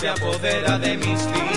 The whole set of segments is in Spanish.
se apodera de mis días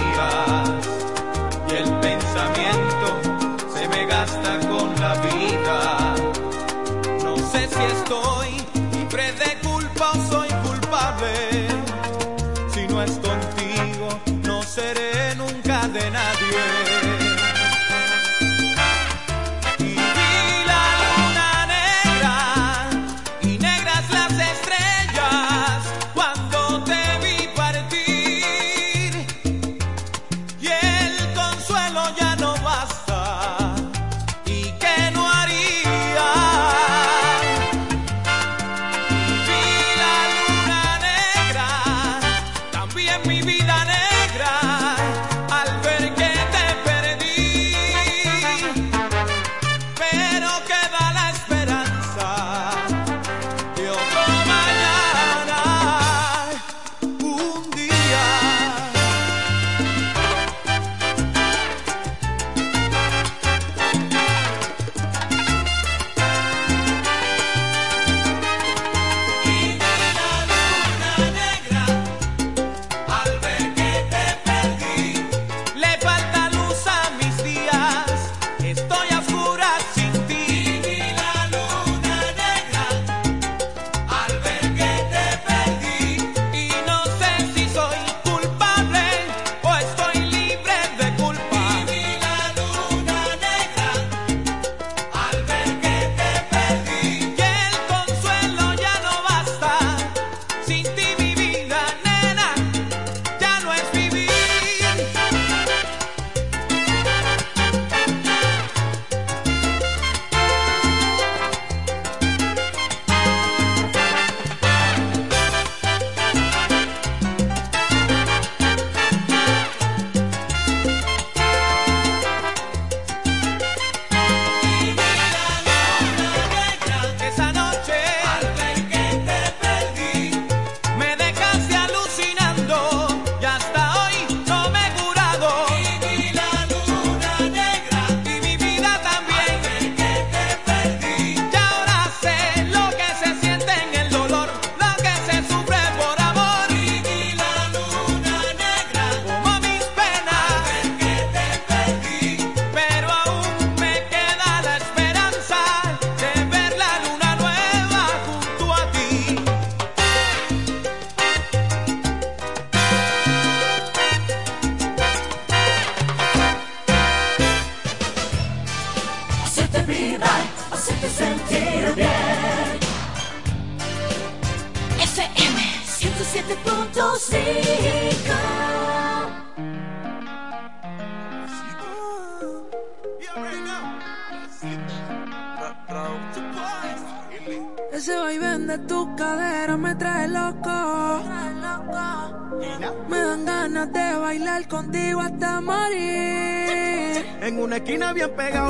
bien pegado,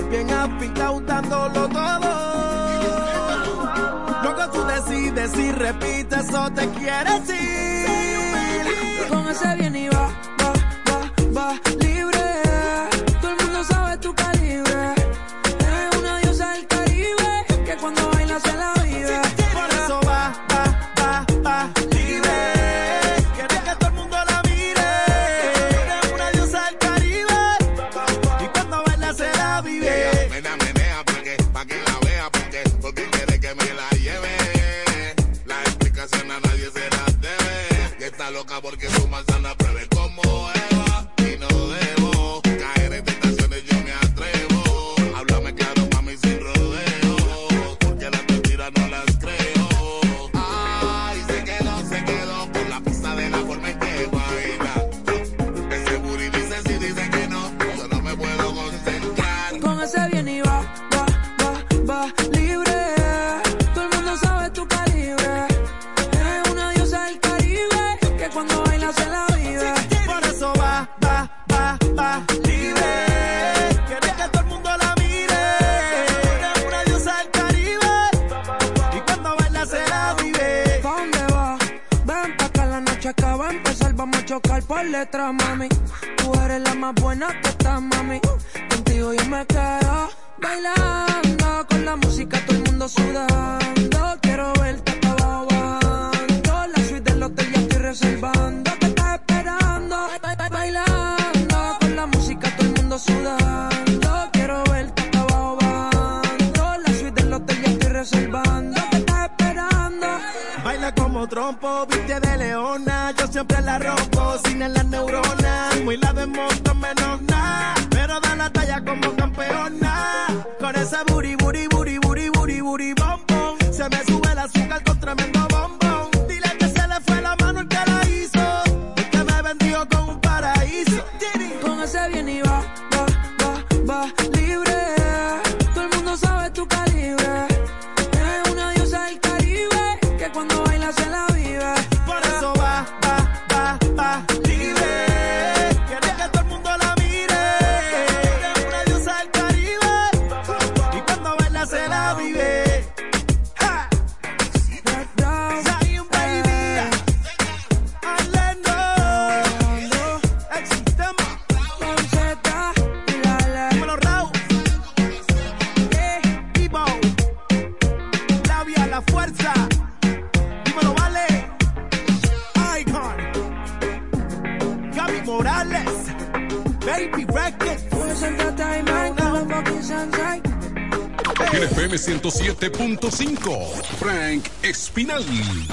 Espinal.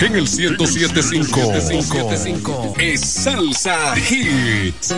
en el 1075 es Salsa Hits.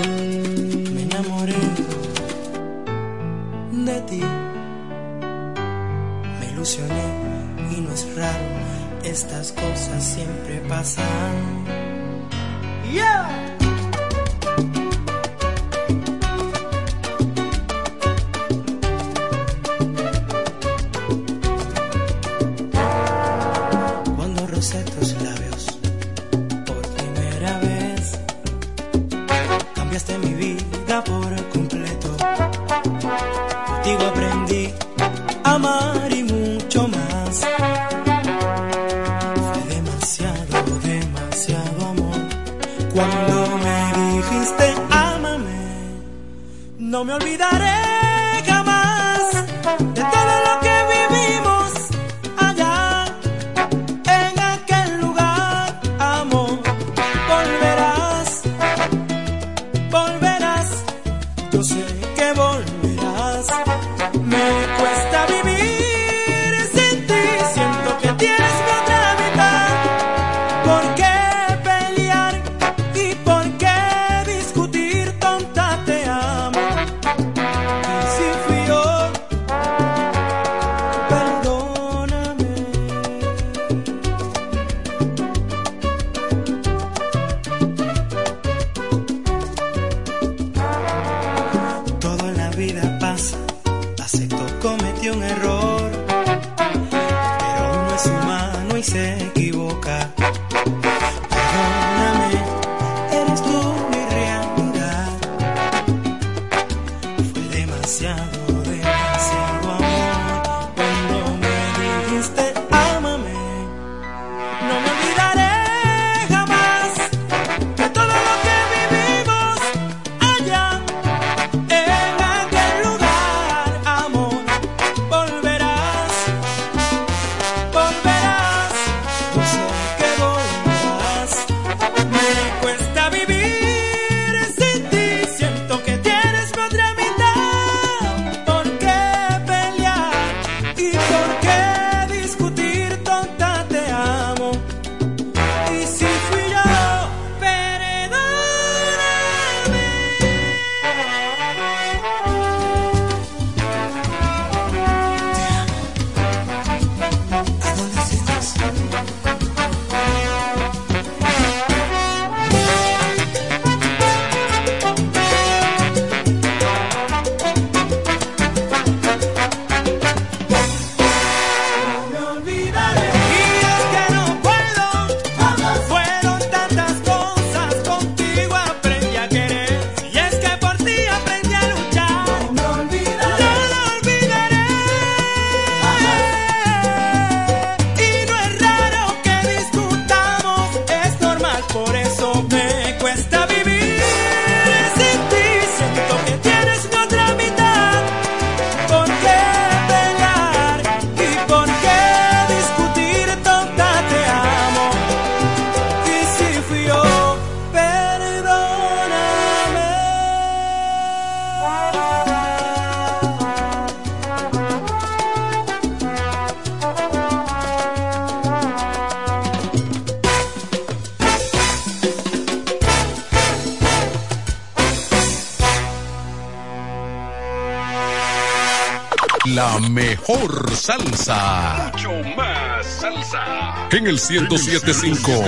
en el 1075.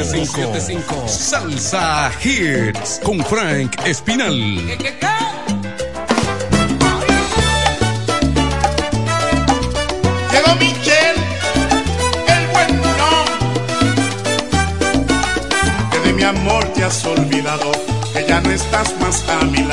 Salsa Hits con Frank Espinal. Llegó Michel, el buen hombre. Que de mi amor te has olvidado, que ya no estás más a mi lado.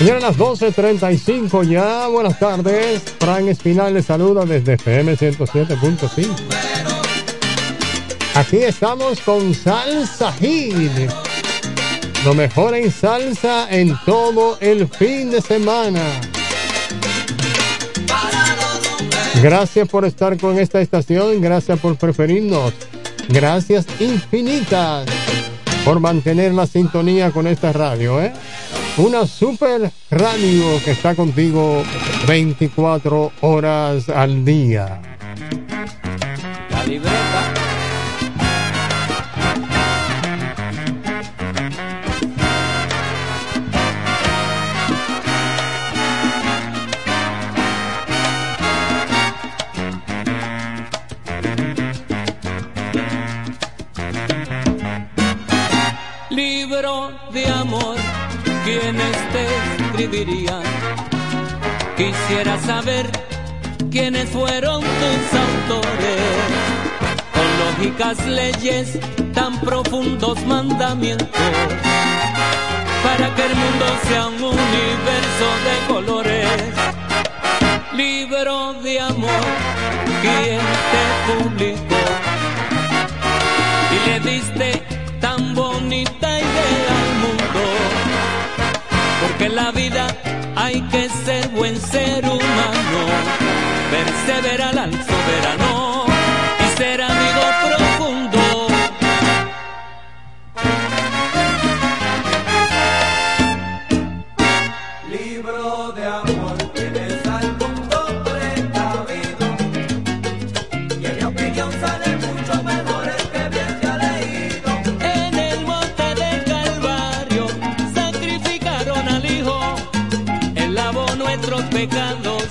Señores, las 12.35 ya. Buenas tardes. Fran Espinal les saluda desde FM 107.5. Aquí estamos con Salsa Hit. Lo mejor en salsa en todo el fin de semana. Gracias por estar con esta estación. Gracias por preferirnos. Gracias infinitas por mantener la sintonía con esta radio, ¿eh? Una super radio que está contigo 24 horas al día. La libreta. Quisiera saber quiénes fueron tus autores. Con lógicas leyes, tan profundos mandamientos. Para que el mundo sea un universo de colores. Libro de amor, ¿quién te publicó? Y le diste Porque en la vida hay que ser buen ser humano, perseverar al soberano y ser pecados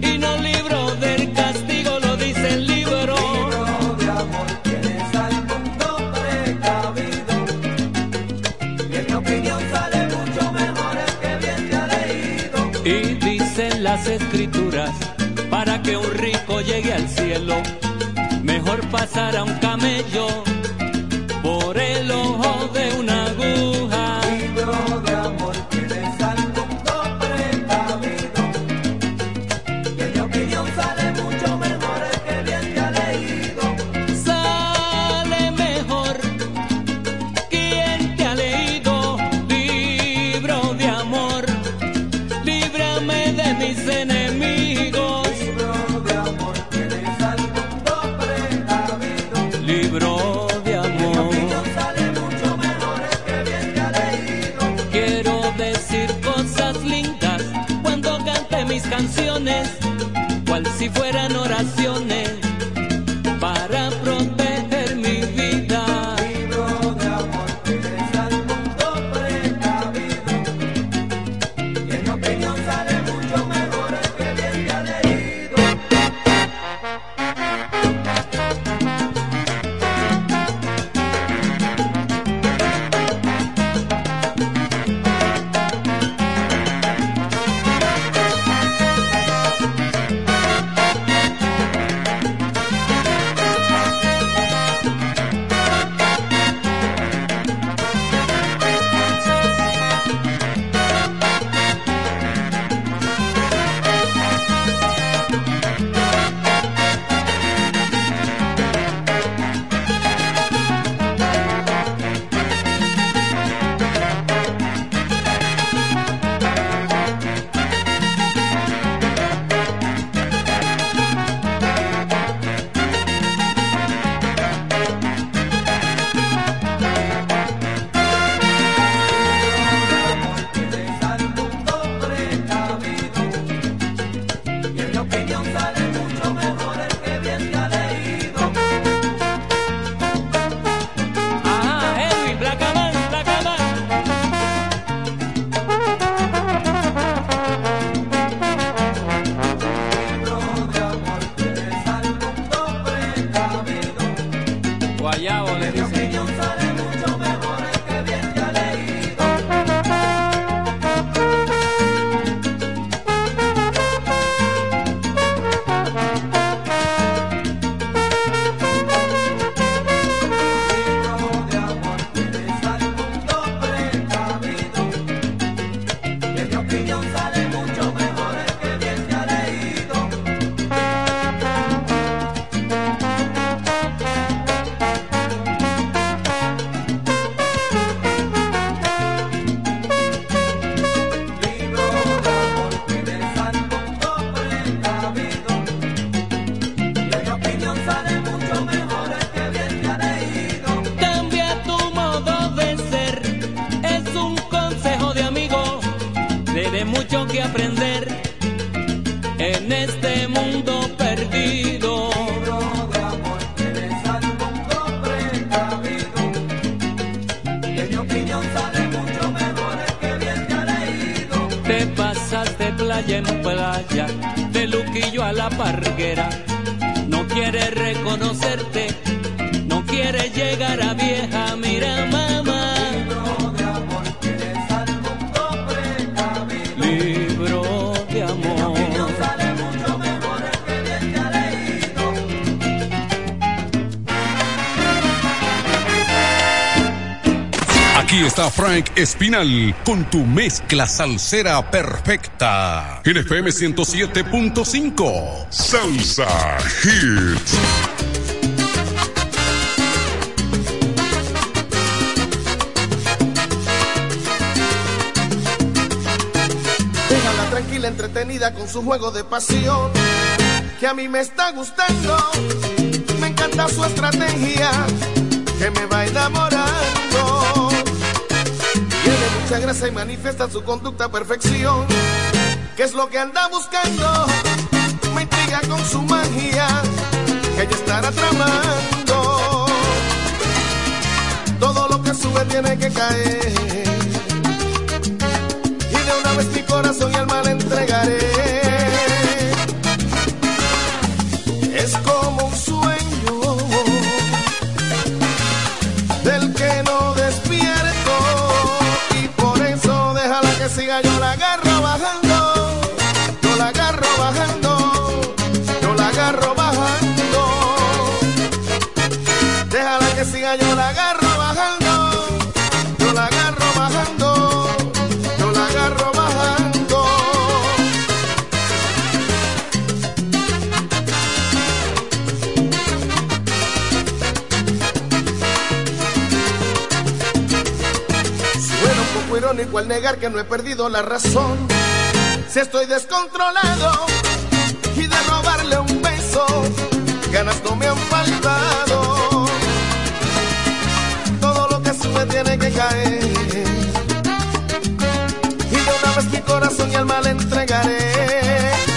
y nos libró del castigo, lo dice el libro. Libro de amor tienes al mundo precavido y en mi opinión sale mucho mejor el que bien se ha leído. Y dicen las escrituras, para que un rico llegue al cielo, mejor pasar a un camello Espinal con tu mezcla salsera perfecta. En FM 107.5. Salsa Hits. Déjala tranquila, entretenida con su juego de pasión. Que a mí me está gustando. Me encanta su estrategia. Que me va enamorando se agresa y manifiesta su conducta a perfección. ¿Qué es lo que anda buscando? Me intriga con su magia, que ella estará tramando. Todo lo que sube tiene que caer. Y de una vez mi corazón y alma le entregaré. que no he perdido la razón. Si estoy descontrolado y de robarle un beso, ganas no me han faltado. Todo lo que sube tiene que caer. Y yo una vez mi corazón y alma le entregaré.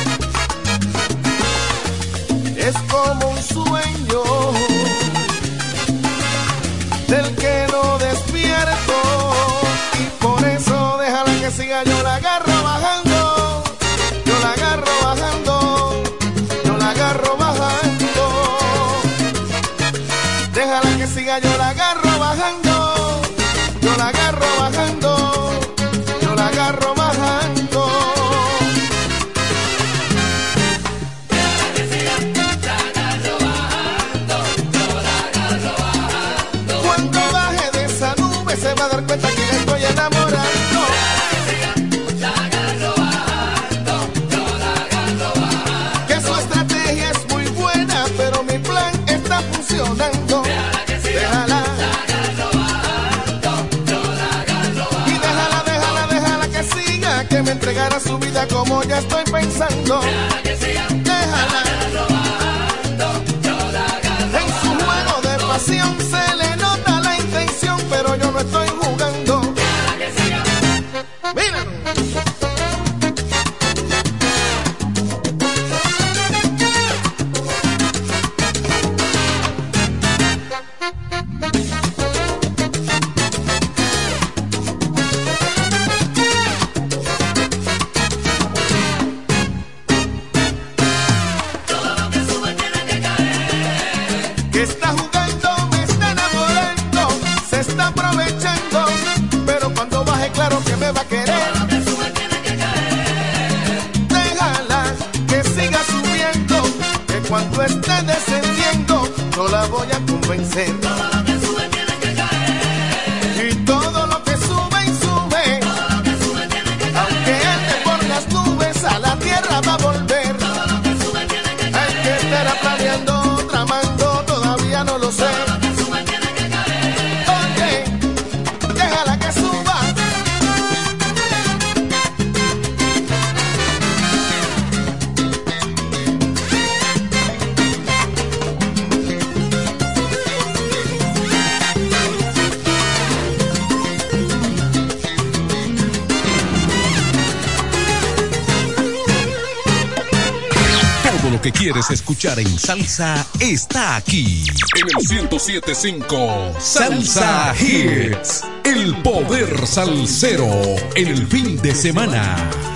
En salsa está aquí. En el 1075 Salsa Hits. El poder salsero en el fin de semana.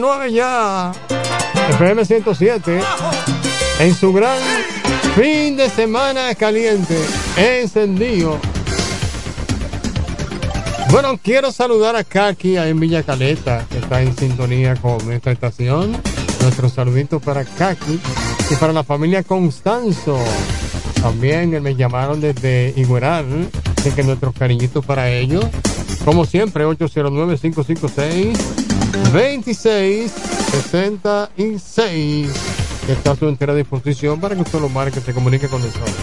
12.49 ya. FM 107. En su gran fin de semana caliente. Encendido. Bueno, quiero saludar a Kaki en Villa Caleta, que está en sintonía con esta estación. Nuestro saludito para Kaki y para la familia Constanzo. También me llamaron desde Igueral, así que nuestros cariñitos para ellos. Como siempre, 809-556-2666. Que está a su entera disposición para que usted lo marque, se comunique con nosotros.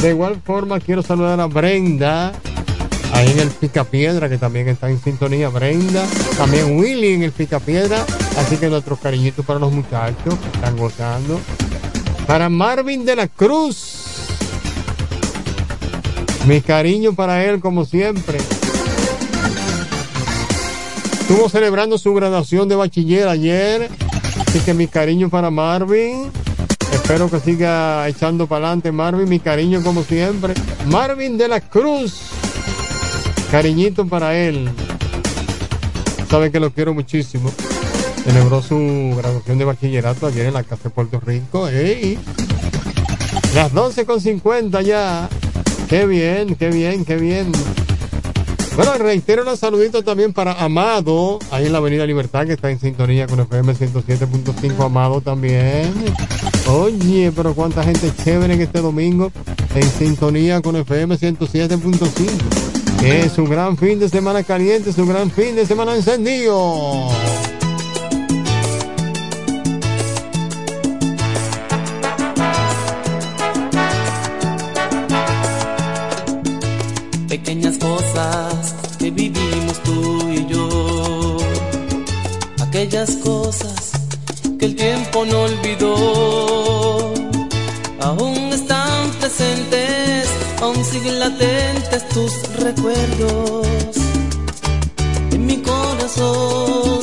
De igual forma, quiero saludar a Brenda, ahí en el Picapiedra, que también está en sintonía. Brenda, también Willy en el Picapiedra. Así que nuestros cariñitos para los muchachos que están gozando. Para Marvin de la Cruz. Mi cariño para él, como siempre. Estuvo celebrando su graduación de bachiller ayer. Así que mi cariño para Marvin. Espero que siga echando para adelante Marvin. Mi cariño como siempre. Marvin de la Cruz. Cariñito para él. Sabe que lo quiero muchísimo. Celebró su graduación de bachillerato ayer en la Casa de Puerto Rico. ¡Ey! Las 12 con 50 ya. Qué bien, qué bien, qué bien. Bueno, reitero los saluditos también para Amado, ahí en la Avenida Libertad, que está en sintonía con FM 107.5. Amado también. Oye, pero cuánta gente chévere en este domingo en sintonía con FM 107.5. Es un gran fin de semana caliente, es un gran fin de semana encendido. Aquellas cosas que el tiempo no olvidó, aún están presentes, aún siguen latentes tus recuerdos en mi corazón.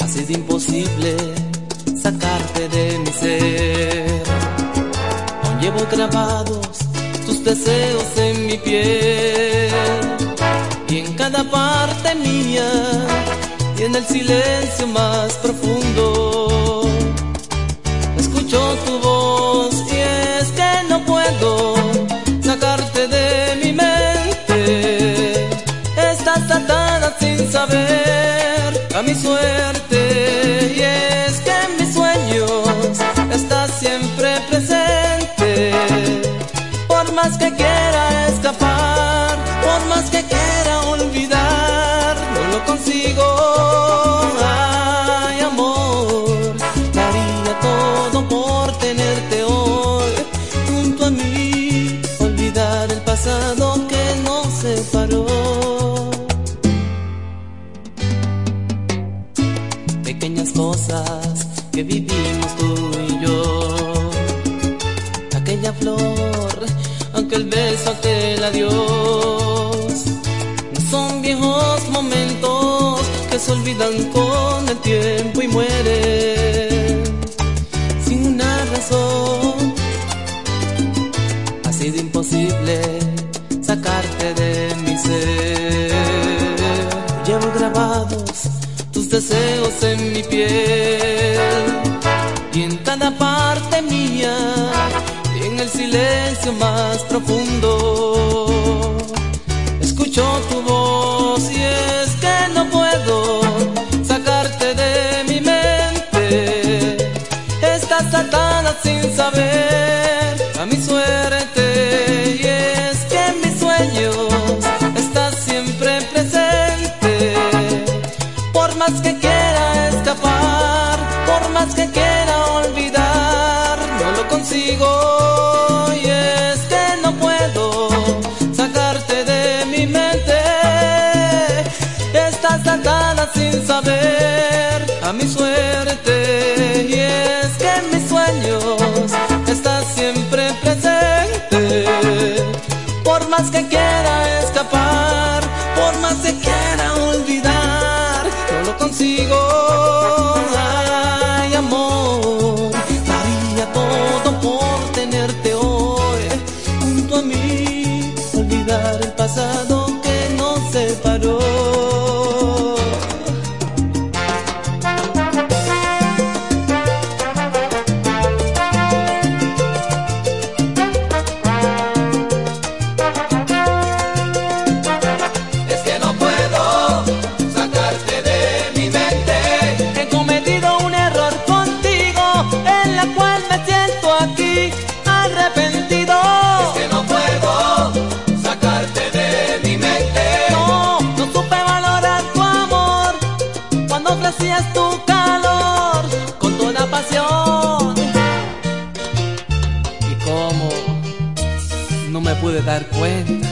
Ha sido imposible sacarte de mi ser, aún llevo grabados tus deseos en mi piel y en cada parte mía en el silencio más profundo. Escucho tu voz y es que no puedo sacarte de mi mente. Estás atada sin saber a mi suerte. Y es que en mis sueños estás siempre presente. Por más que quiera escapar, por más que quiera olvidar, no lo consigo. Ay, amor, daría todo por tenerte hoy junto a mí, olvidar el pasado que nos separó. Pequeñas cosas que vivimos tú y yo aquella flor, aquel beso, aquel adiós. Con el tiempo y mueren sin una razón. Ha sido imposible sacarte de mi ser. Llevo grabados tus deseos en mi piel y en cada parte mía y en el silencio más profundo que quiera olvidar. No lo consigo y es que no puedo sacarte de mi mente. Estás atada sin saber a mi suerte. Y es que mis sueños estás siempre presente. Por más que quiera escapar por más que quiera olvidar no lo consigo dar cuenta.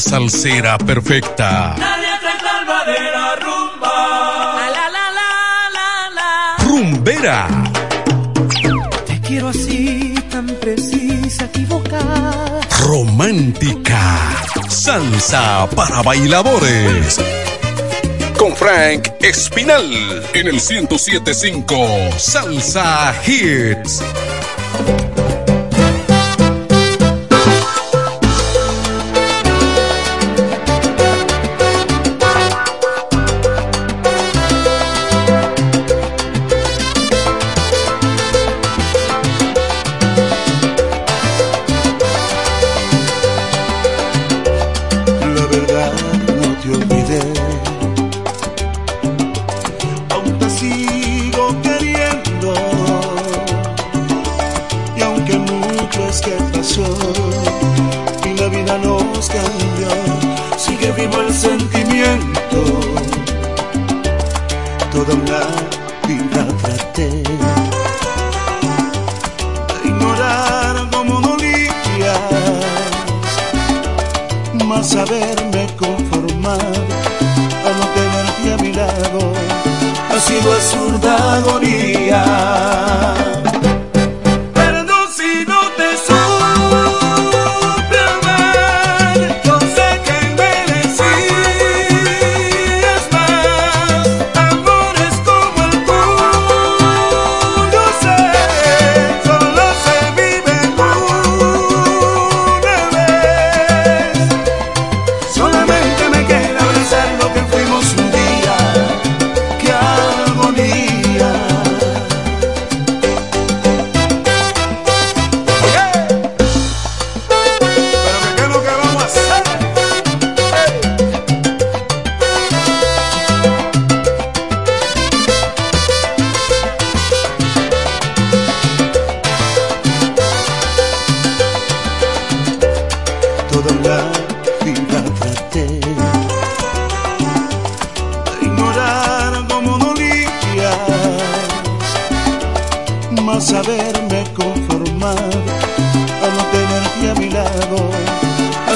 salsera perfecta. La letra es alba la rumba. La, la, la, la, la, Rumbera. Te quiero así, tan precisa, equivocada. Romántica. Salsa para bailadores. Con Frank Espinal en el 1075 Salsa Hits.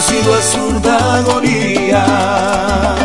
sido absurda agonía.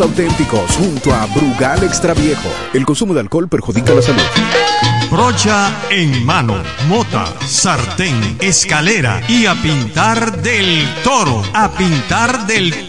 Auténticos junto a Brugal Extraviejo. El consumo de alcohol perjudica la salud. Brocha en mano, mota, sartén, escalera y a pintar del toro. A pintar del toro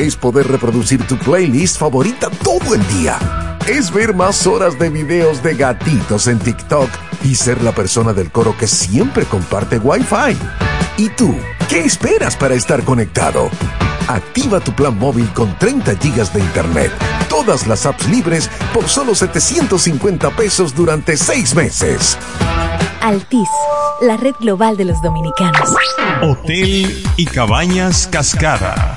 es poder reproducir tu playlist favorita todo el día. Es ver más horas de videos de gatitos en TikTok y ser la persona del coro que siempre comparte Wi-Fi. ¿Y tú? ¿Qué esperas para estar conectado? Activa tu plan móvil con 30 GB de internet, todas las apps libres por solo 750 pesos durante 6 meses. Altis, la red global de los dominicanos. Hotel y cabañas Cascada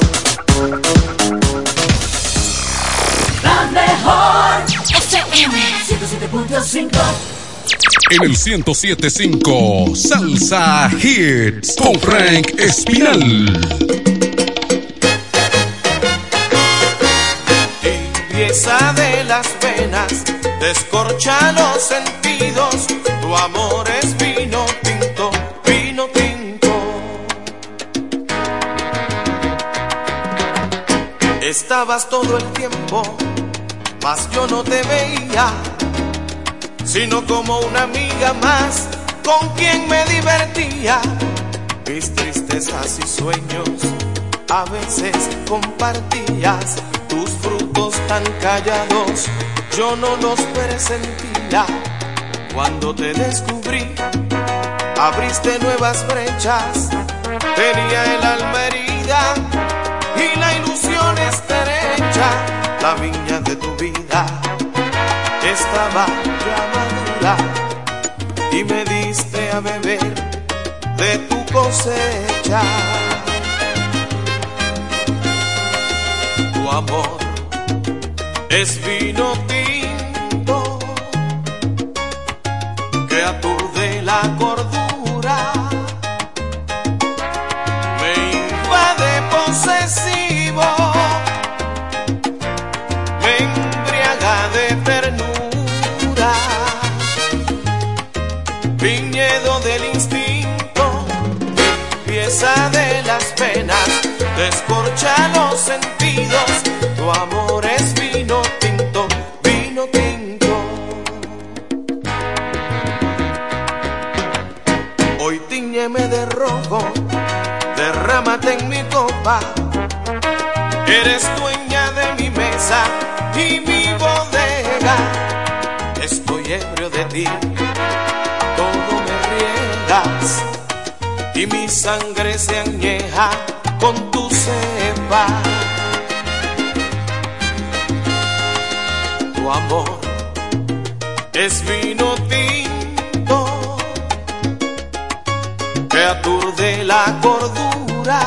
107.5 En el 1075 Salsa Hits con Frank Espinal. Pieza de las venas, descorcha los sentidos. Tu amor es vino tinto, vino tinto. Estabas todo el tiempo, mas yo no te veía, sino como una amiga más con quien me divertía. Mis tristezas y sueños a veces compartías tus frutos tan callados, yo no los presentía. Cuando te descubrí, abriste nuevas brechas, tenía el alma herida y la ilusión estrecha, la viña de tu vida estaba y me diste a beber de tu cosecha. Tu amor es vino amor es vino tinto, vino tinto. Hoy tiñeme de rojo, derrámate en mi copa. Eres dueña de mi mesa y mi bodega. Estoy ebrio de ti, todo me riegas y mi sangre se añeja con tu cepa. Tu amor. Es vino tinto que aturde la cordura,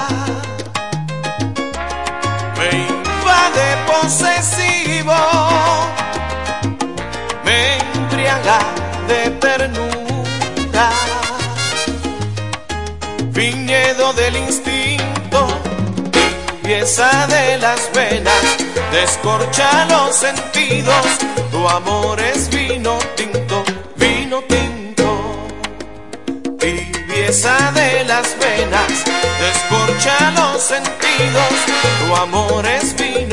me invade posesivo, me embriaga de ternura, viñedo del instinto, pieza de las venas, descorcha los sentidos, tu amor es vino tinto, vino tinto. Tibieza de las venas, descorcha los sentidos, tu amor es vino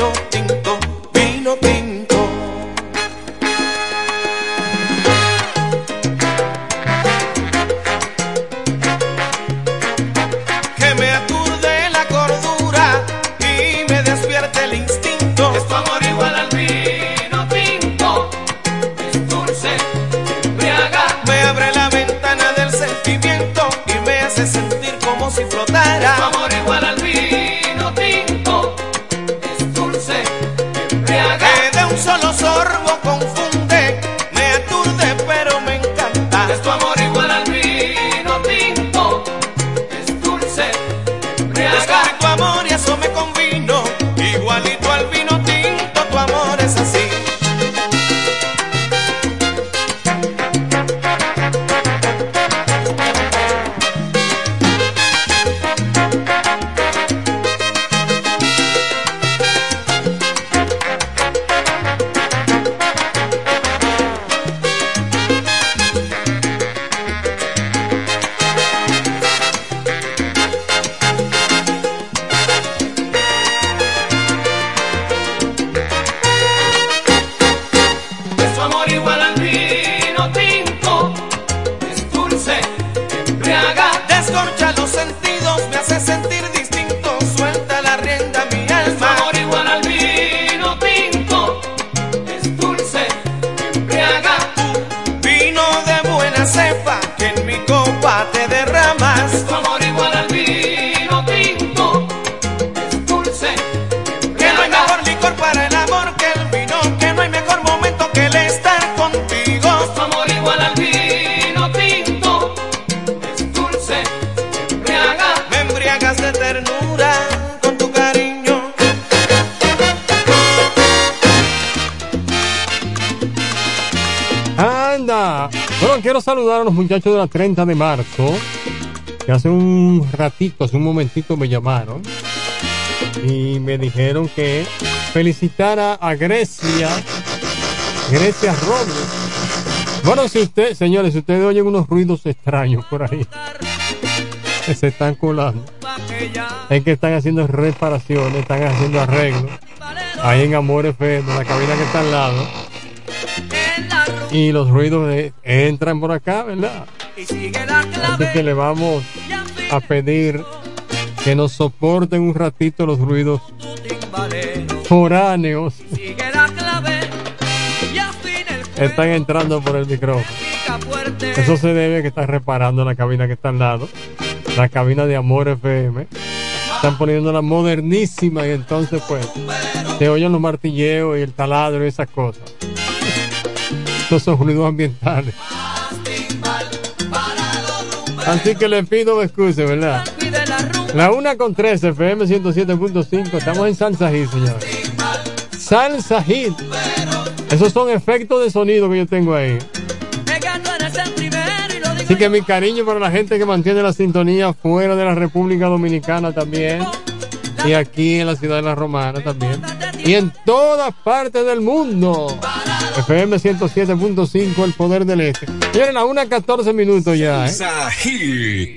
muchachos de la 30 de marzo, que hace un ratito, hace un momentito me llamaron y me dijeron que felicitara a Grecia, Grecia Robles. Bueno, si usted, señores, si ustedes oyen unos ruidos extraños por ahí, que se están colando, es que están haciendo reparaciones, están haciendo arreglos, ahí en Amor FM, la cabina que está al lado, y los ruidos de- entran por acá, ¿verdad? Así que le vamos a pedir que nos soporten un ratito los ruidos foráneos. Están entrando por el micrófono. Eso se debe a que están reparando la cabina que está al lado, la cabina de Amor FM. Están poniendo la modernísima y entonces pues se oyen los martilleos y el taladro y esas cosas. Esos son ruidos ambientales. Así que le pido me ¿verdad? La una con 13, FM 107.5. Estamos en Salsa Hit, señores. Salsa Hit. Esos son efectos de sonido que yo tengo ahí. Así que mi cariño para la gente que mantiene la sintonía fuera de la República Dominicana también. Y aquí en la ciudad de La Romana también. Y en todas partes del mundo. FM 107.5, el poder del este. Miren, a una 14 minutos ya. ¿eh?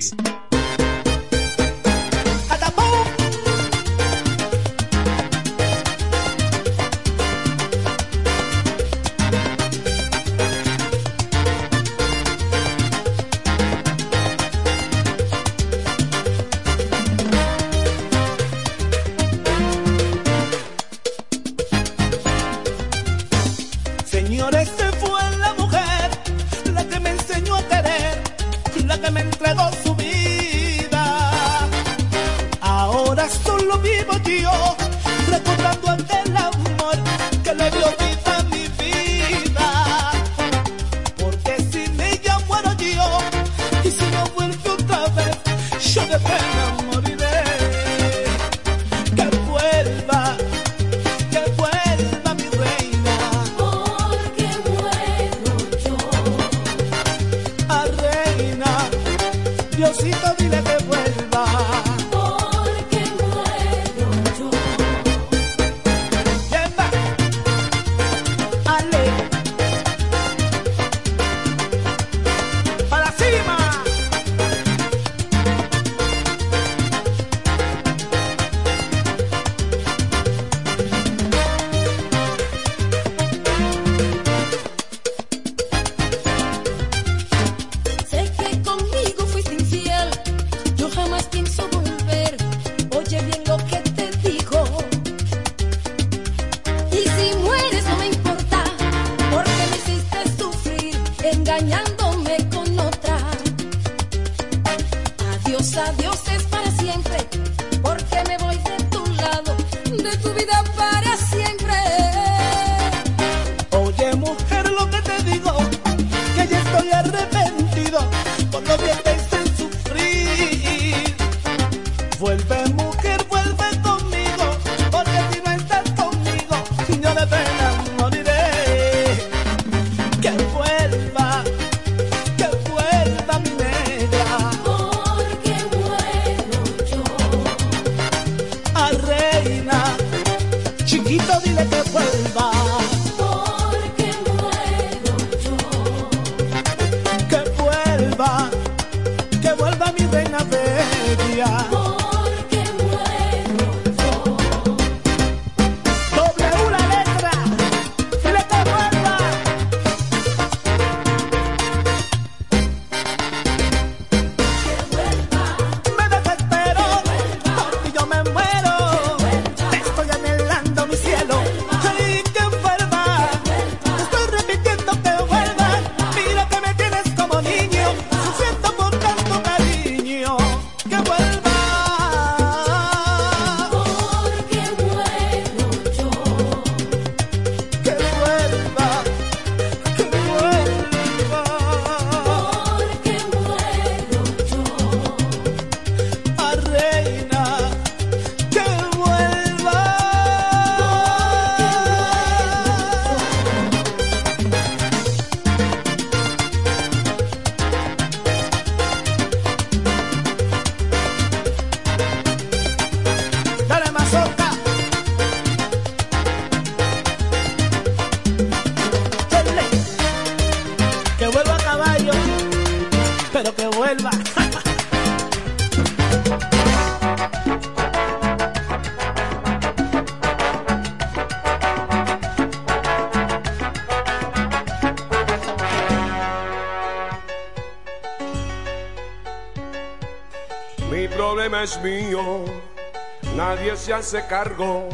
Se hace cargo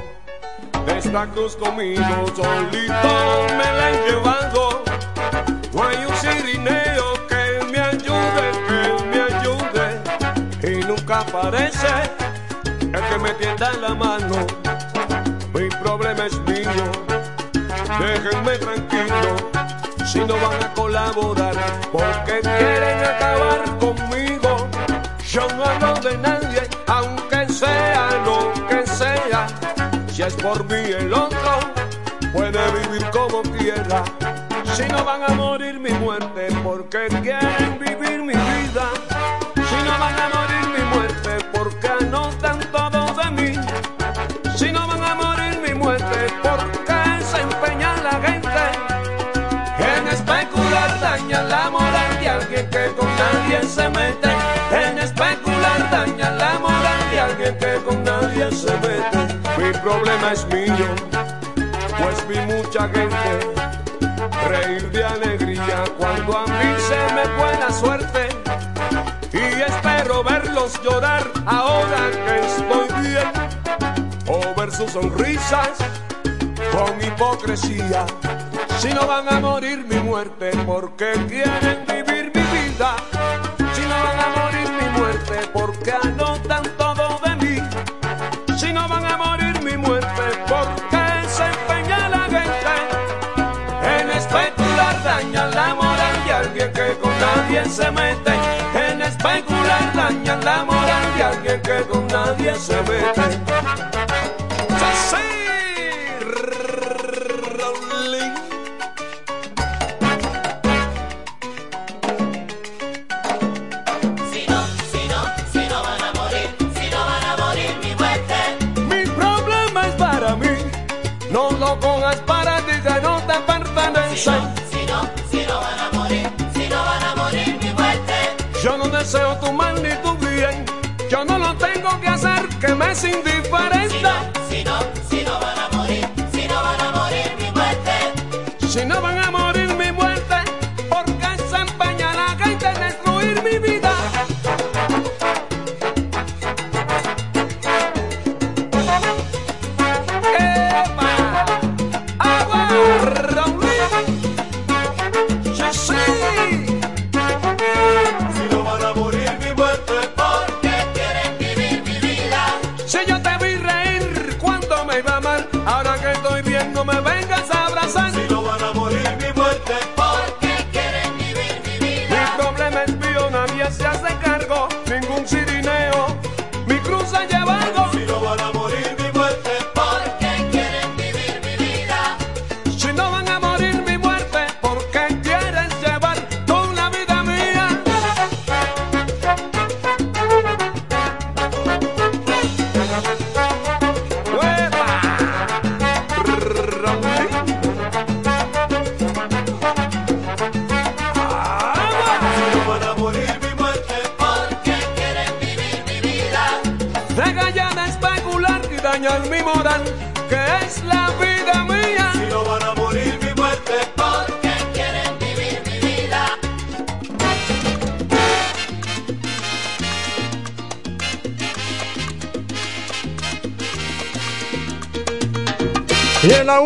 de esta cruz conmigo, solito me la he llevado. No hay un sirineo que me ayude, que me ayude, y nunca aparece el que me tienda la mano. Mi problema es mío, déjenme tranquilo, si no van a colaborar, porque quieren acabar conmigo. Yo no hablo de nadie, por mí el otro, puede vivir como quiera. Si no van a morir mi muerte, porque quieren vivir mi vida. Si no van a morir mi muerte, porque anotan todo de mí. Si no van a morir mi muerte, porque se empeña la gente en especular, daña la moral de alguien que con nadie se mete. En especular, daña la moral de alguien que con nadie se mete. Mi problema es mío, pues vi mucha gente reír de alegría cuando a mí se me fue la suerte. Y espero verlos llorar ahora que estoy bien, o ver sus sonrisas con hipocresía. Si no van a morir mi muerte, porque quieren vivir nadie se mete. En especular, dañan la moral de alguien que con nadie se mete. Es indiferente.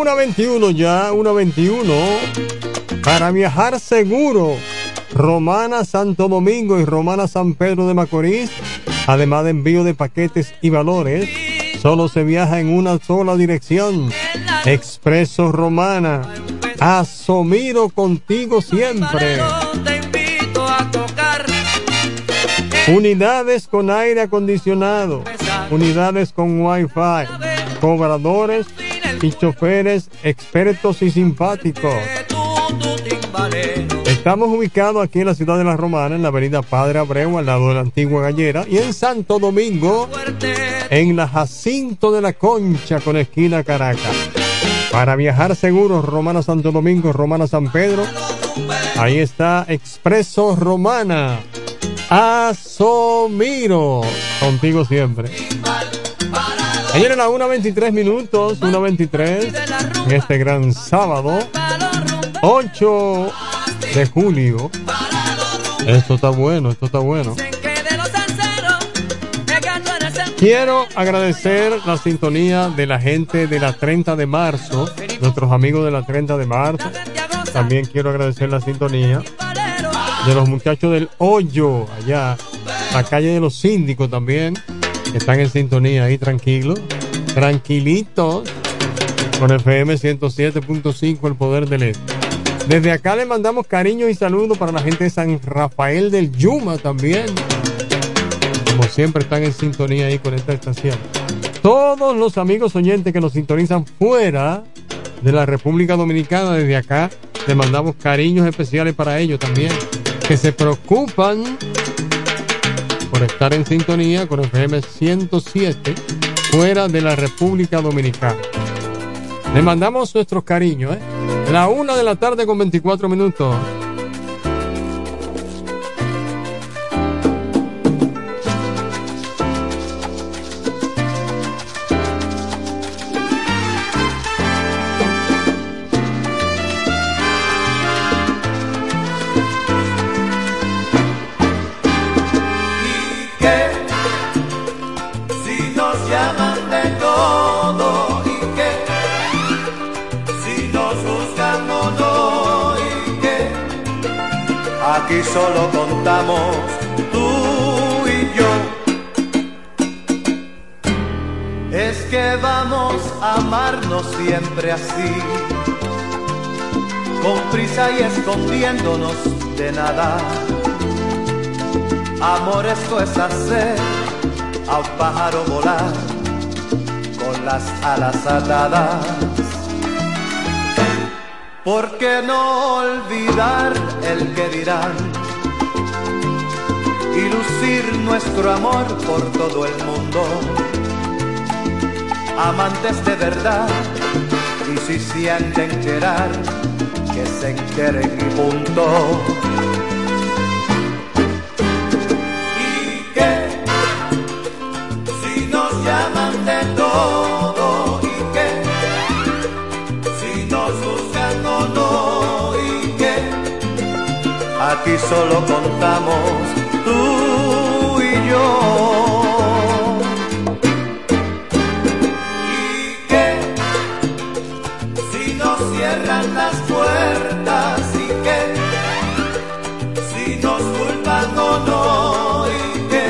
1.21 ya, 1.21, para viajar seguro, Romana Santo Domingo y Romana San Pedro de Macorís, además de envío de paquetes y valores, solo se viaja en una sola dirección, Expreso Romana, asomido contigo siempre. Unidades con aire acondicionado, unidades con wifi, cobradores y choferes expertos y simpáticos. Estamos ubicados aquí en la ciudad de La Romana, en la avenida Padre Abreu, al lado de la antigua gallera, y en Santo Domingo, en la Jacinto de la Concha, con esquina Caracas. Para viajar seguro, Romana Santo Domingo, Romana San Pedro, ahí está Expreso Romana. Asomiro. Contigo siempre. Ayer en la 1.23 minutos, 1.23, en este gran sábado, 8 de julio. Esto está bueno, esto está bueno. Quiero agradecer la sintonía de la gente de la 30 de marzo, nuestros amigos de la 30 de marzo. También quiero agradecer la sintonía de los muchachos del Hoyo, allá, la calle de los síndicos también, están en sintonía ahí tranquilos, tranquilitos, con FM 107.5, el poder del este. Desde acá le mandamos cariño y saludos para la gente de San Rafael del Yuma también. Como siempre están en sintonía ahí con esta estación. Todos los amigos oyentes que nos sintonizan fuera de la República Dominicana, desde acá, le mandamos cariños especiales para ellos también. Que se preocupan por estar en sintonía con FM 107 fuera de la República Dominicana. Le mandamos nuestros cariños, ¿eh? La una de la tarde con 24 minutos. Aquí solo contamos tú y yo. Es que vamos a amarnos siempre así, con prisa y escondiéndonos de nada. Amor esto es hacer a un pájaro volar con las alas atadas. ¿Por qué no olvidar el que dirán? Y lucir nuestro amor por todo el mundo. Amantes de verdad, y si sienten querer, que se enteren y punto. Aquí solo contamos tú y yo. ¿Y qué? Si nos cierran las puertas y qué? Si nos culpan o no y qué?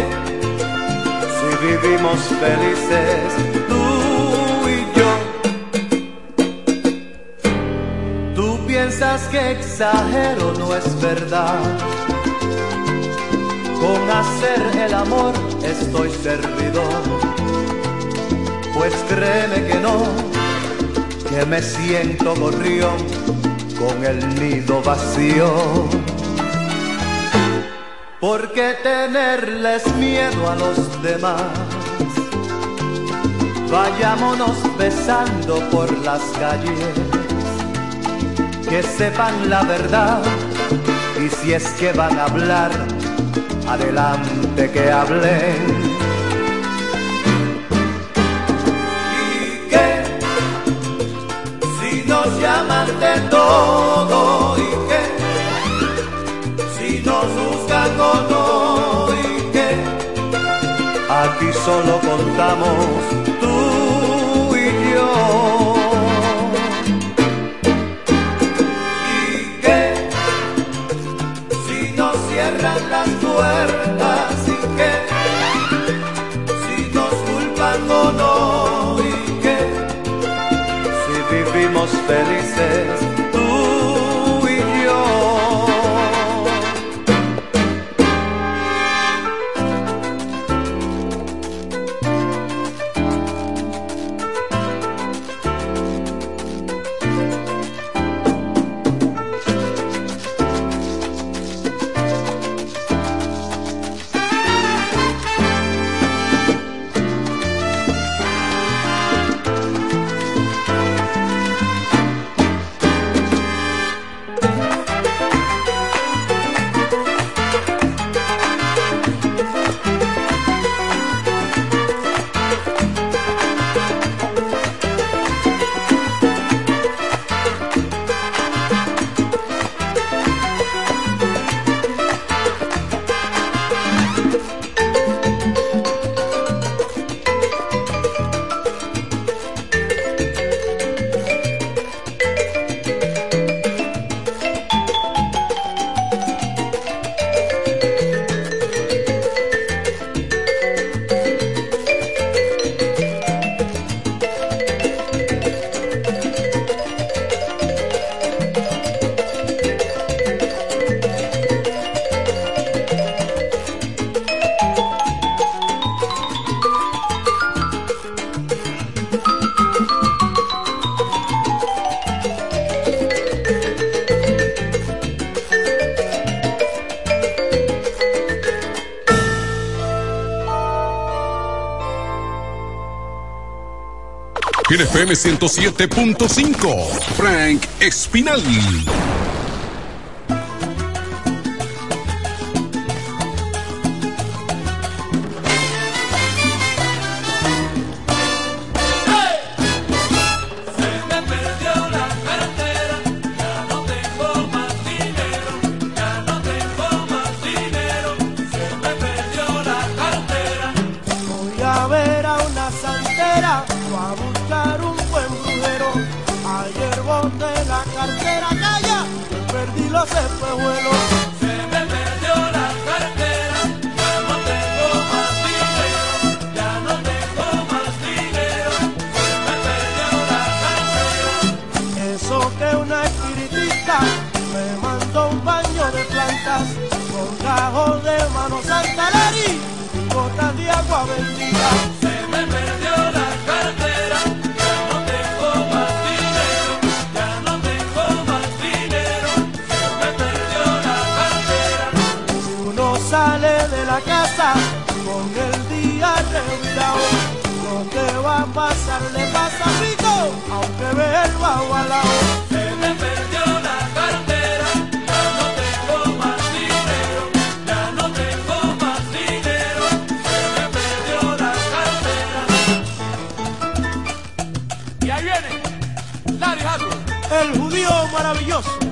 Si vivimos felices piensas que exagero, no es verdad. Con hacer el amor estoy servido. Pues créeme que no, que me siento gorrión con el nido vacío. Porque tenerles miedo a los demás. Vayámonos besando por las calles, que sepan la verdad. Y si es que van a hablar, adelante que hablen. ¿Y qué? Si nos llaman de todo y qué? Si nos juzgan o no y qué? Aquí solo contamos tú FM 107.5. Frank Espinal. casa con el día revirado. Lo que va a pasar le pasa a Pico, aunque ve el bajo al lado. Se me perdió la cartera, ya no tengo más dinero, ya no tengo más dinero. Se me perdió la cartera. Y ahí viene, Larry Hagwood. El judío maravilloso.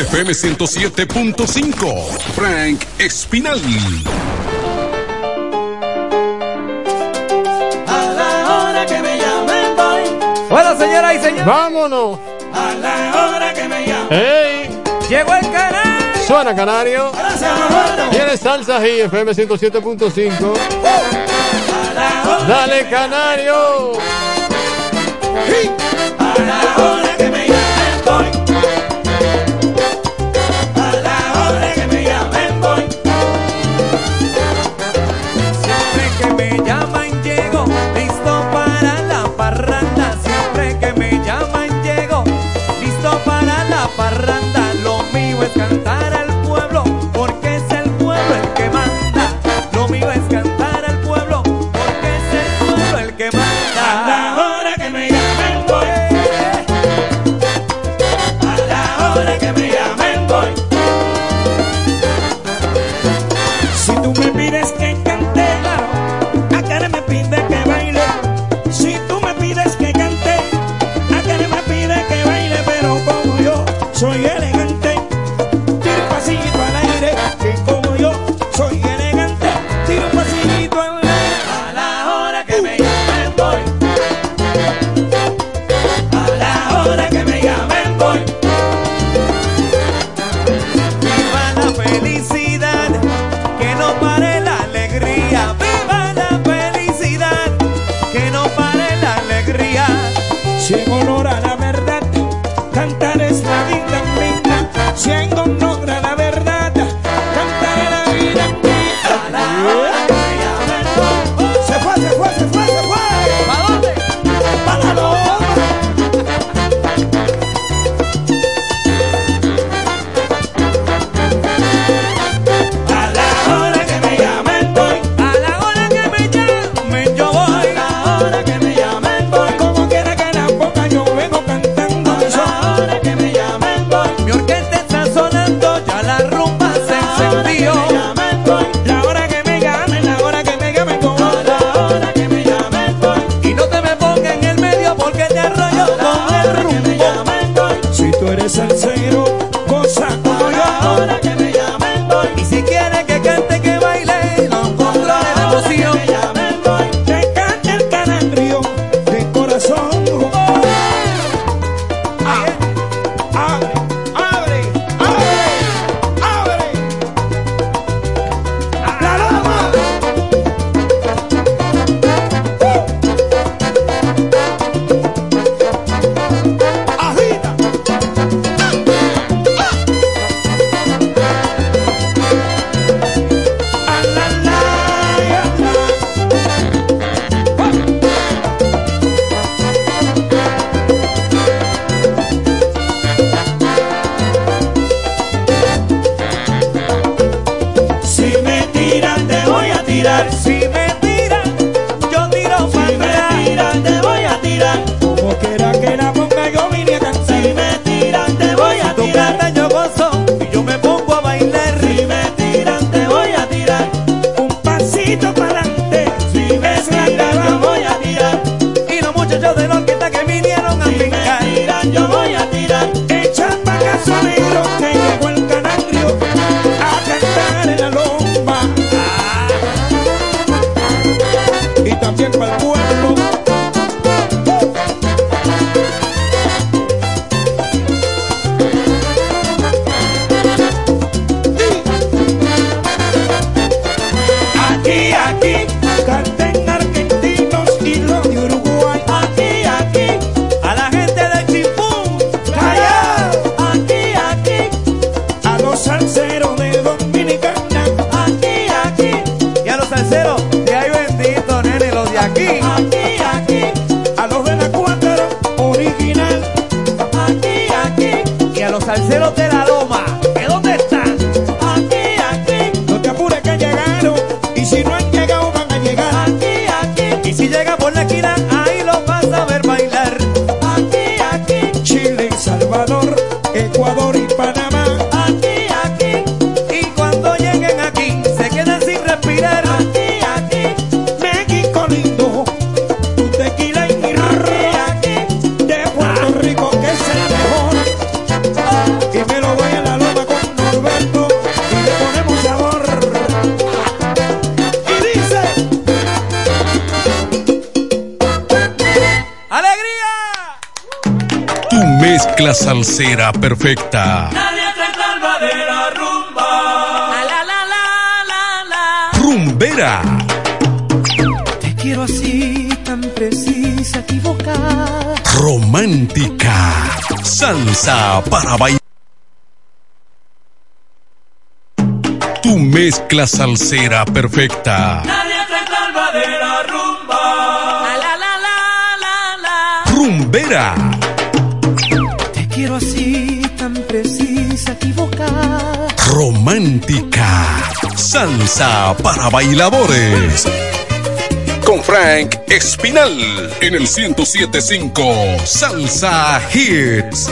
FM 107.5. Frank Espinal. A la hora que me llamen voy. Bueno, señoras y señores. Vámonos. A la hora que me llamen. ¡Ey! Llegó el canario. Suena canario. Tiene salsa ahí, FM 107.5. Dale, canario. A la hora. es cantar. será perfecta. La letra calva de la rumba. La, la, la, Rumbera. Te quiero así, tan precisa, equivocada. Romántica. Salsa para bailar. Tu mezcla salsera perfecta. Nadie letra calva de la rumba. La, la, la, la, la. Rumbera. Romántica. Salsa para bailadores. Con Frank Espinal en el 1075 Salsa Hits.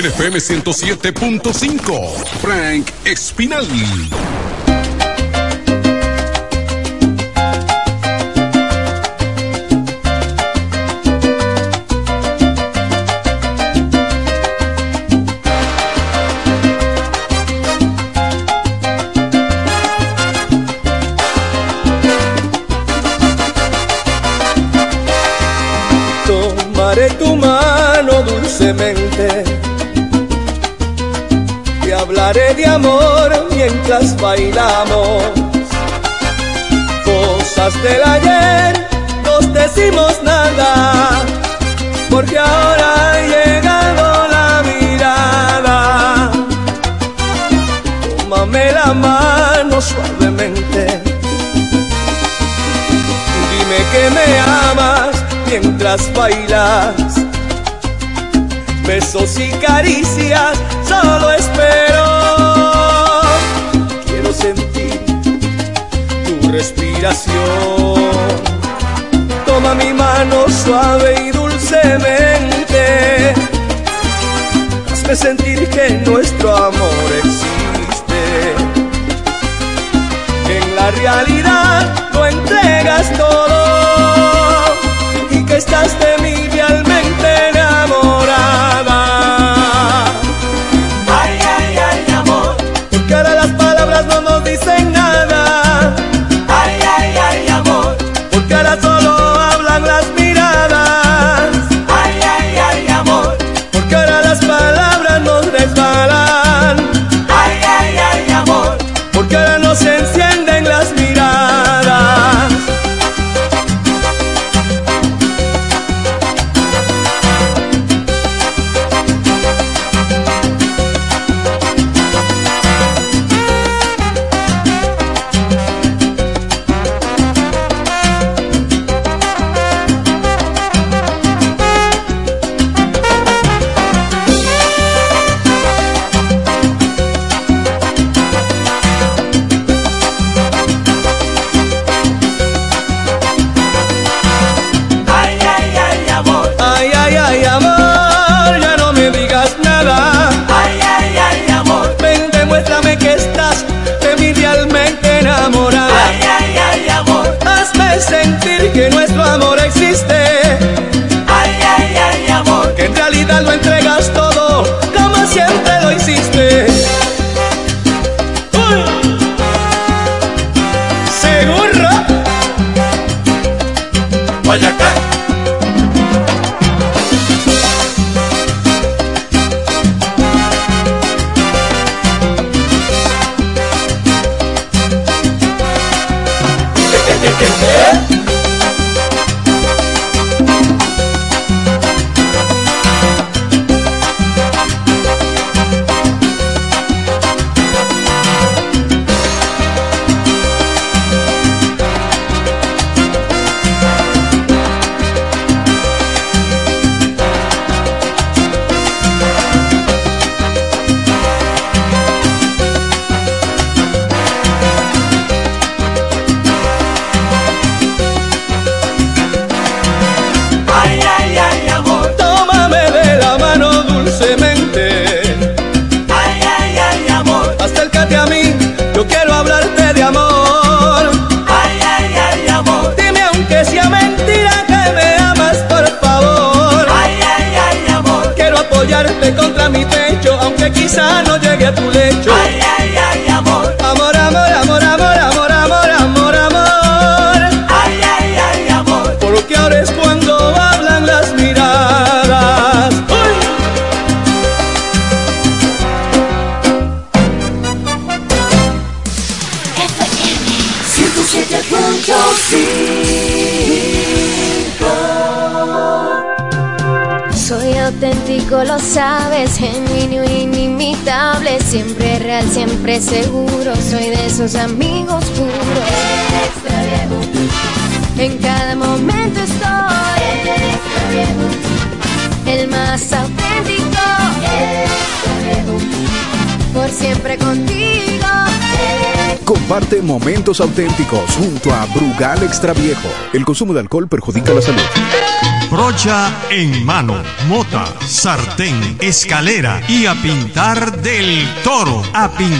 también FM 107.5. Frank Espinal. Mientras bailamos. Cosas del ayer, nos decimos nada, porque ahora ha llegado la mirada. Tómame la mano suavemente dime que me amas mientras bailas. Besos y caricias, solo espero Toma mi mano suave y dulcemente. Hazme sentir que nuestro amor existe. Que en la realidad lo entregas todo y que estás tu lecho. Comparte momentos auténticos junto a Brugal Extraviejo. El consumo de alcohol perjudica la salud. Brocha en mano, mota, sartén, escalera y a pintar del toro. A pintar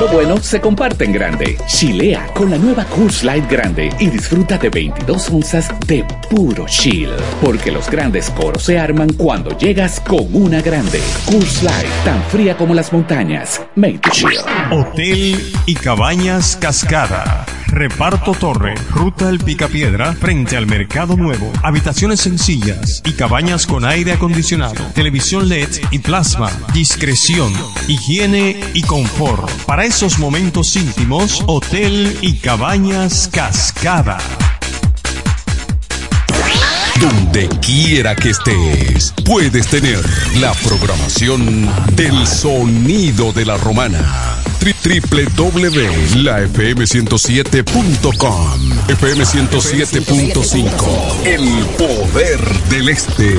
Lo bueno se comparte en grande. Chilea con la nueva Coors Light Grande y disfruta de 22 onzas de puro chill. Porque los grandes coros se arman cuando llegas con una grande. Coors Light, tan fría como las montañas. Made to chill. Hotel y Cabañas Cascada. Reparto Torre, Ruta El Picapiedra, frente al Mercado Nuevo. Habitaciones sencillas y cabañas con aire acondicionado, televisión LED y plasma. Discreción, higiene y confort. Para esos momentos íntimos, Hotel y Cabañas Cascada. Donde quiera que estés, puedes tener la programación del sonido de la romana. Tri- www.lafm107.com FM 107.5 El poder del este.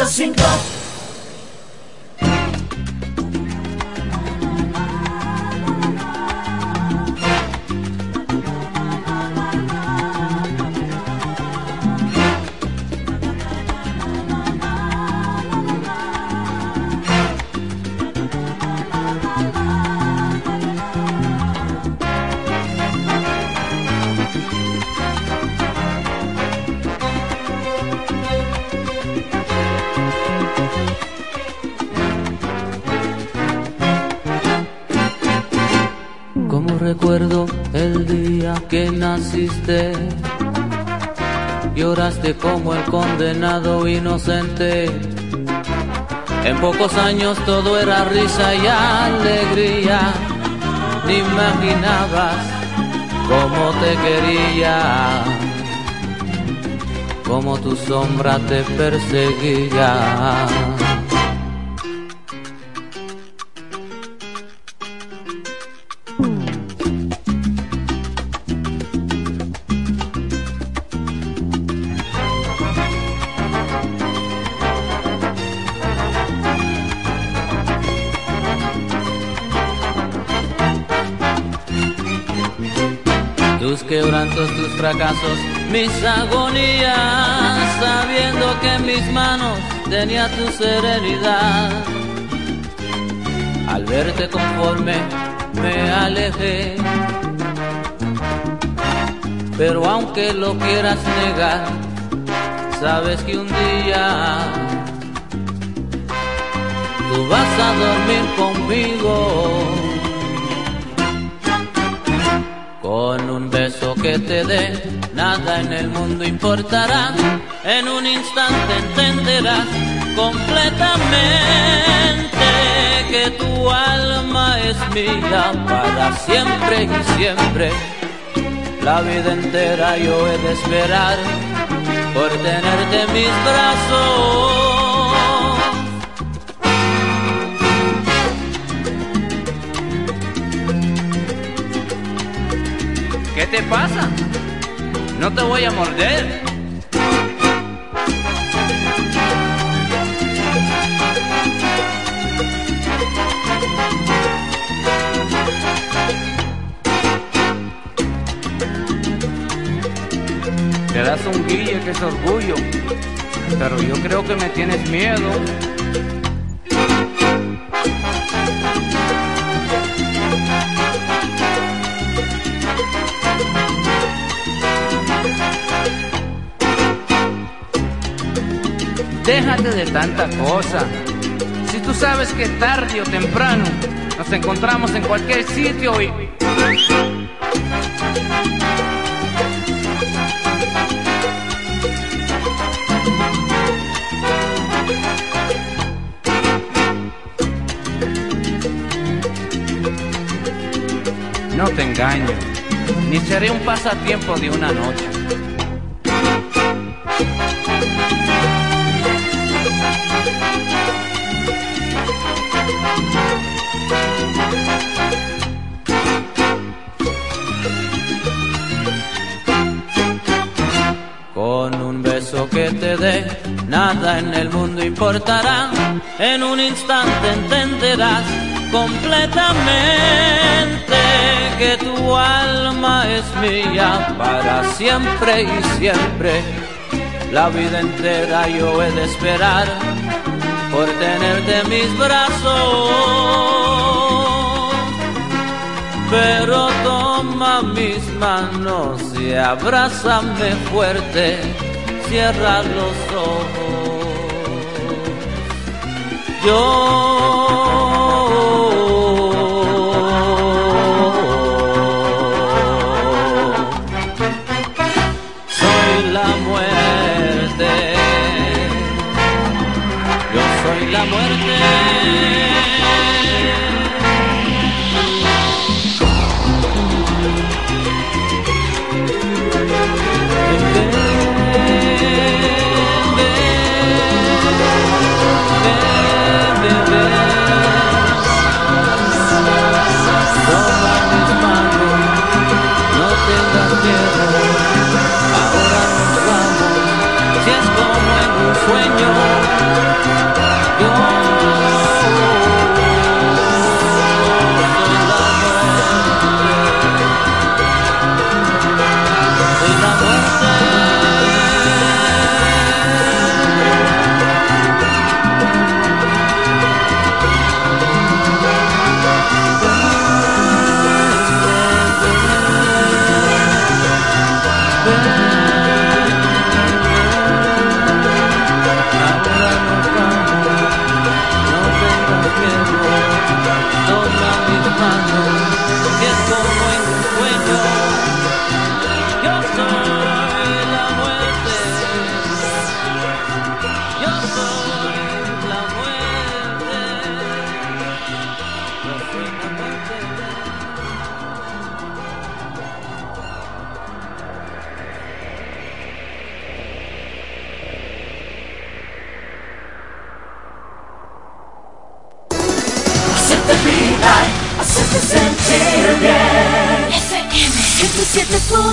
107.5 Como recuerdo el día que naciste, lloraste como el condenado inocente. En pocos años todo era risa y alegría, ni imaginabas cómo te quería, cómo tu sombra te perseguía. Mis agonías, sabiendo que mis manos tenía tu serenidad. Al verte conforme me alejé, pero aunque lo quieras negar, sabes que un día tú vas a dormir conmigo. Con un beso que te dé, nada en el mundo importará. En un instante entenderás completamente que tu alma es mía para siempre y siempre. La vida entera yo he de esperar por tenerte en mis brazos. ¿Qué te pasa? No te voy a morder. Te das un guille que es orgullo, pero yo creo que me tienes miedo. Déjate de tanta cosa. Si tú sabes que tarde o temprano nos encontramos en cualquier sitio y... No te engaño, ni seré un pasatiempo de una noche. Nada en el mundo importará. En un instante entenderás completamente que tu alma es mía para siempre y siempre. La vida entera yo he de esperar por tenerte en mis brazos. Pero toma mis manos y abrázame fuerte, cierra los ojos. Yo soy la muerte.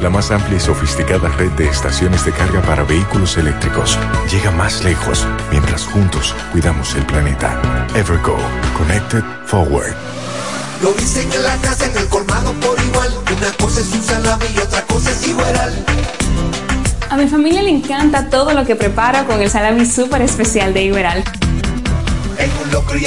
la más amplia y sofisticada red de estaciones de carga para vehículos eléctricos. Llega más lejos mientras juntos cuidamos el planeta. Evergo, Connected Forward. Lo dicen en la casa, en el colmado por igual. Una cosa es un salami y otra cosa es igual. A mi familia le encanta todo lo que preparo con el salami súper especial de Iberal. En un locro y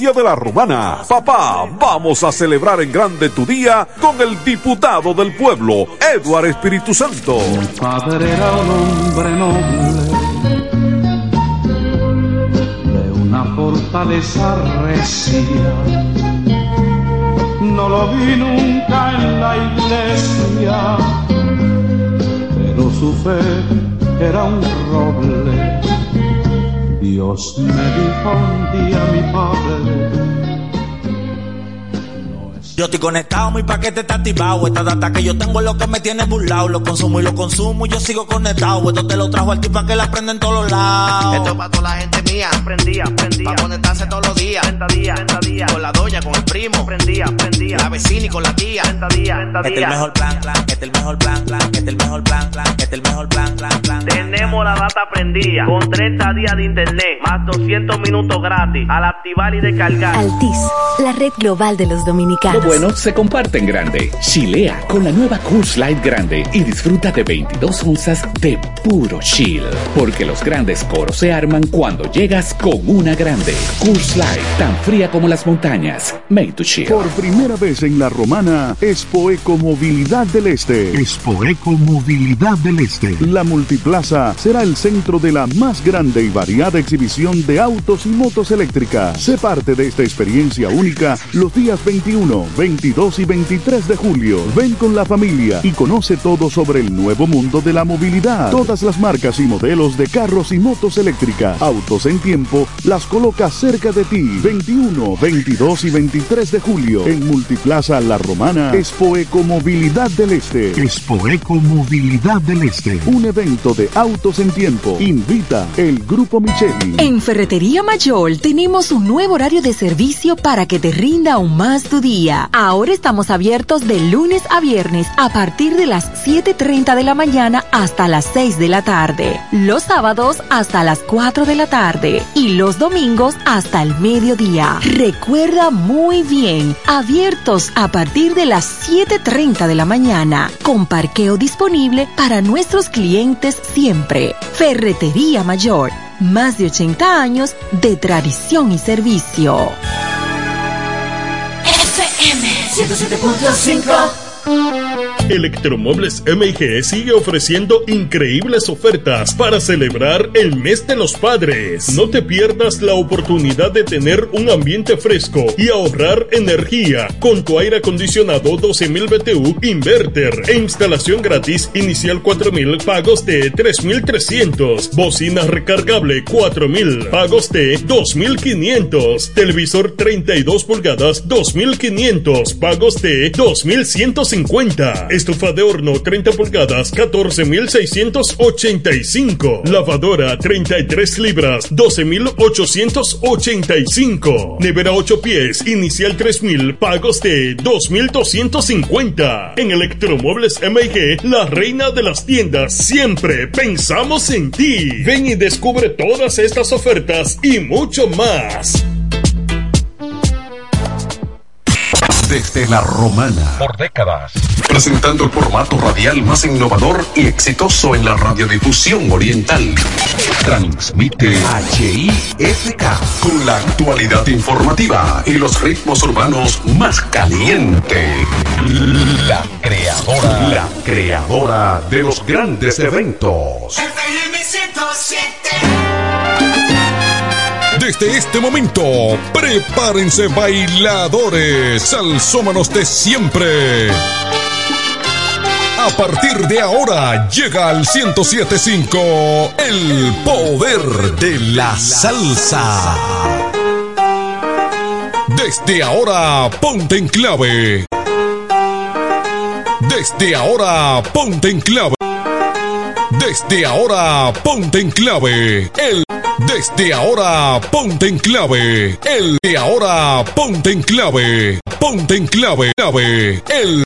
de La Romana. Papá, vamos a celebrar en grande tu día con el diputado del pueblo, Eduardo Espíritu Santo. padre era un hombre noble de una fortaleza recia. No lo vi nunca en la iglesia, pero su fe era un roble. Dios me dijo un día mi padre yo estoy conectado, mi paquete está activado. Esta data que yo tengo es lo que me tiene burlado. Lo consumo y lo consumo y yo sigo conectado. Esto te lo trajo al tipo que la prende en todos los lados. Esto es para toda la gente mía. Prendía, prendía. Para conectarse todos los días. 30 días, 30 días. Con la doña, con el primo. Prendía, prendía. La vecina y con la tía. 30 días, 30 días. Este es el mejor plan, plan. Este es el mejor plan, plan. Este es el mejor plan, plan. Este es el mejor plan, plan, plan. Tenemos la data prendida. Con 30 días de internet. Más 200 minutos gratis. Al activar y descargar. Altis, la red global de los dominicanos bueno se comparte en grande. Chilea con la nueva Coors Light Grande y disfruta de 22 onzas de puro chill. Porque los grandes coros se arman cuando llegas con una grande. Coors Light, tan fría como las montañas. Made to chill. Por primera vez en la romana, Expo Eco Movilidad del Este. Expo Eco Movilidad del Este. La multiplaza será el centro de la más grande y variada exhibición de autos y motos eléctricas. Sé parte de esta experiencia única los días 21, 22 y 23 de julio. Ven con la familia y conoce todo sobre el nuevo mundo de la movilidad. Todas las marcas y modelos de carros y motos eléctricas. Autos en tiempo las coloca cerca de ti. 21, 22 y 23 de julio en Multiplaza La Romana, Expo Eco Movilidad del Este. Expo Eco Movilidad del Este. Un evento de autos en tiempo. Invita el Grupo Micheli. En Ferretería Mayor tenemos un nuevo horario de servicio para que te rinda aún más tu día. Ahora estamos abiertos de lunes a viernes a partir de las 7.30 de la mañana hasta las 6 de la tarde. Los sábados hasta las 4 de la tarde y los domingos hasta el mediodía. Recuerda muy bien, abiertos a partir de las 7.30 de la mañana, con parqueo disponible para nuestros clientes siempre. Ferretería Mayor, más de 80 años de tradición y servicio. FM 107.5 Electromuebles MG sigue ofreciendo increíbles ofertas para celebrar el mes de los padres. No te pierdas la oportunidad de tener un ambiente fresco y ahorrar energía con tu aire acondicionado 12.000 BTU inverter e instalación gratis inicial 4.000 pagos de 3.300. Bocina recargable 4.000 pagos de 2.500. Televisor 32 pulgadas 2.500 pagos de 2.150. Estufa de horno 30 pulgadas, 14,685. Lavadora 33 libras, 12,885. Nevera 8 pies, inicial 3,000, pagos de 2,250. En Electromuebles MG, la reina de las tiendas, siempre pensamos en ti. Ven y descubre todas estas ofertas y mucho más. Desde la romana. Por décadas. Presentando el formato radial más innovador y exitoso en la radiodifusión oriental. Transmite HIFK. Con la actualidad informativa y los ritmos urbanos más calientes. La creadora. La creadora de los grandes eventos. FM 107 desde este momento, prepárense bailadores, salsómanos de siempre. A partir de ahora llega al 1075 el poder de la salsa. Desde ahora, ponte en clave. Desde ahora, ponte en clave. Desde ahora, ponte en clave. El desde ahora, ponte en clave. El de ahora, ponte en clave. Ponte en clave. clave. El